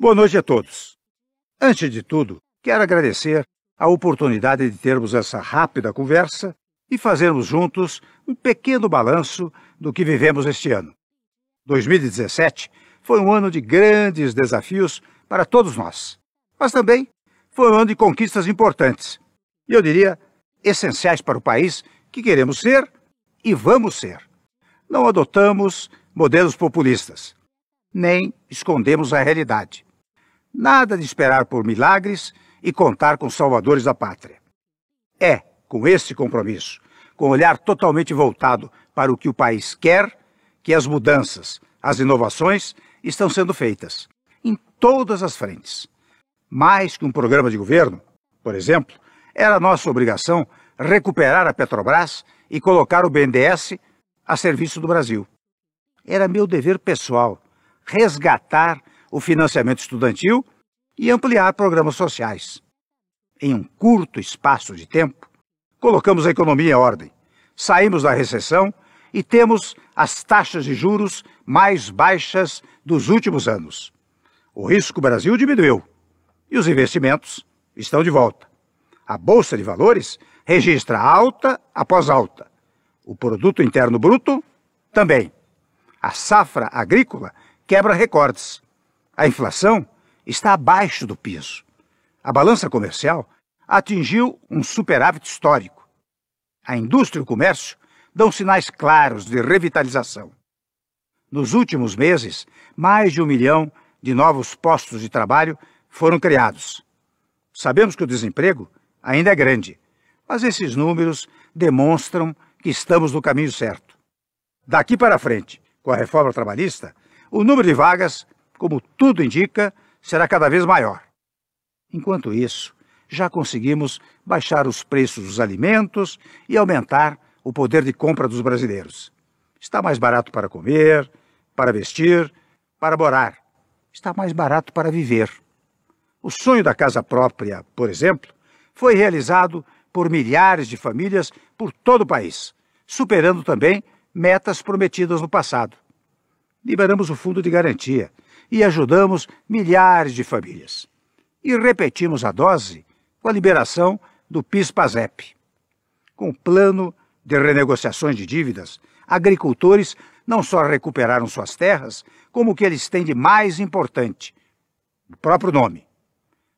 Boa noite a todos. Antes de tudo, quero agradecer a oportunidade de termos essa rápida conversa e fazermos juntos um pequeno balanço do que vivemos este ano. 2017 foi um ano de grandes desafios para todos nós, mas também foi um ano de conquistas importantes e eu diria essenciais para o país que queremos ser e vamos ser. Não adotamos modelos populistas, nem escondemos a realidade. Nada de esperar por milagres e contar com salvadores da pátria. É com esse compromisso, com o olhar totalmente voltado para o que o país quer, que as mudanças, as inovações estão sendo feitas, em todas as frentes. Mais que um programa de governo, por exemplo, era nossa obrigação recuperar a Petrobras e colocar o BNDES a serviço do Brasil. Era meu dever pessoal resgatar o financiamento estudantil e ampliar programas sociais. Em um curto espaço de tempo, colocamos a economia em ordem, saímos da recessão e temos as taxas de juros mais baixas dos últimos anos. O risco Brasil diminuiu e os investimentos estão de volta. A Bolsa de Valores registra alta após alta. O Produto Interno Bruto também. A safra agrícola quebra recordes. A inflação está abaixo do piso. A balança comercial atingiu um superávit histórico. A indústria e o comércio dão sinais claros de revitalização. Nos últimos meses, mais de um milhão de novos postos de trabalho foram criados. Sabemos que o desemprego ainda é grande, mas esses números demonstram que estamos no caminho certo. Daqui para frente, com a reforma trabalhista, o número de vagas, como tudo indica, será cada vez maior. Enquanto isso, já conseguimos baixar os preços dos alimentos e aumentar o poder de compra dos brasileiros. Está mais barato para comer, para vestir, para morar. Está mais barato para viver. O sonho da casa própria, por exemplo, foi realizado por milhares de famílias por todo o país, superando também metas prometidas no passado liberamos o fundo de garantia e ajudamos milhares de famílias. E repetimos a dose com a liberação do PIS-PASEP. Com o plano de renegociações de dívidas, agricultores não só recuperaram suas terras, como o que eles têm de mais importante, o próprio nome.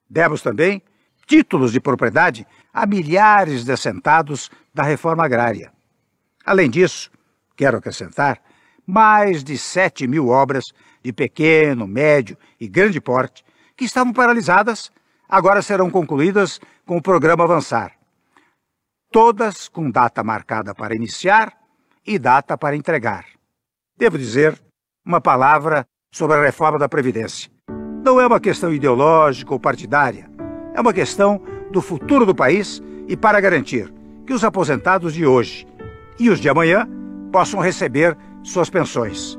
Demos também títulos de propriedade a milhares de assentados da reforma agrária. Além disso, quero acrescentar mais de 7 mil obras de pequeno, médio e grande porte que estavam paralisadas, agora serão concluídas com o programa Avançar. Todas com data marcada para iniciar e data para entregar. Devo dizer uma palavra sobre a reforma da Previdência. Não é uma questão ideológica ou partidária, é uma questão do futuro do país e para garantir que os aposentados de hoje e os de amanhã possam receber suas pensões.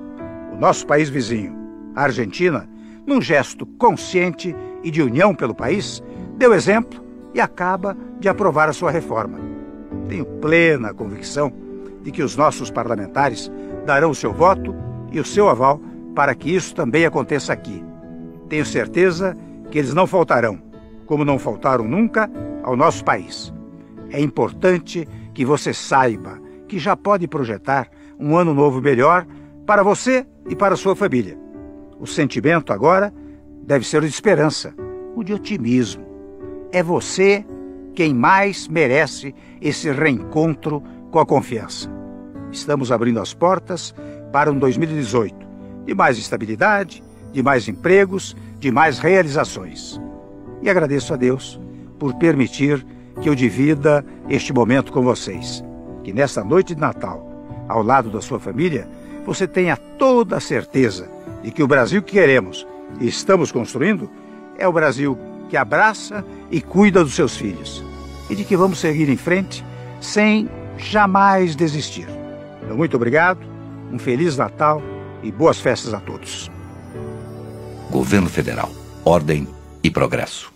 O nosso país vizinho, a Argentina, num gesto consciente e de união pelo país, deu exemplo e acaba de aprovar a sua reforma. Tenho plena convicção de que os nossos parlamentares darão o seu voto e o seu aval para que isso também aconteça aqui. Tenho certeza que eles não faltarão, como não faltaram nunca ao nosso país. É importante que você saiba que já pode projetar um ano novo melhor para você e para sua família. O sentimento agora deve ser o de esperança, o de otimismo. É você quem mais merece esse reencontro com a confiança. Estamos abrindo as portas para um 2018 de mais estabilidade, de mais empregos, de mais realizações. E agradeço a Deus por permitir que eu divida este momento com vocês. Que nesta noite de Natal ao lado da sua família, você tenha toda a certeza de que o Brasil que queremos e estamos construindo é o Brasil que abraça e cuida dos seus filhos. E de que vamos seguir em frente sem jamais desistir. Então, muito obrigado, um Feliz Natal e boas festas a todos. Governo Federal. Ordem e progresso.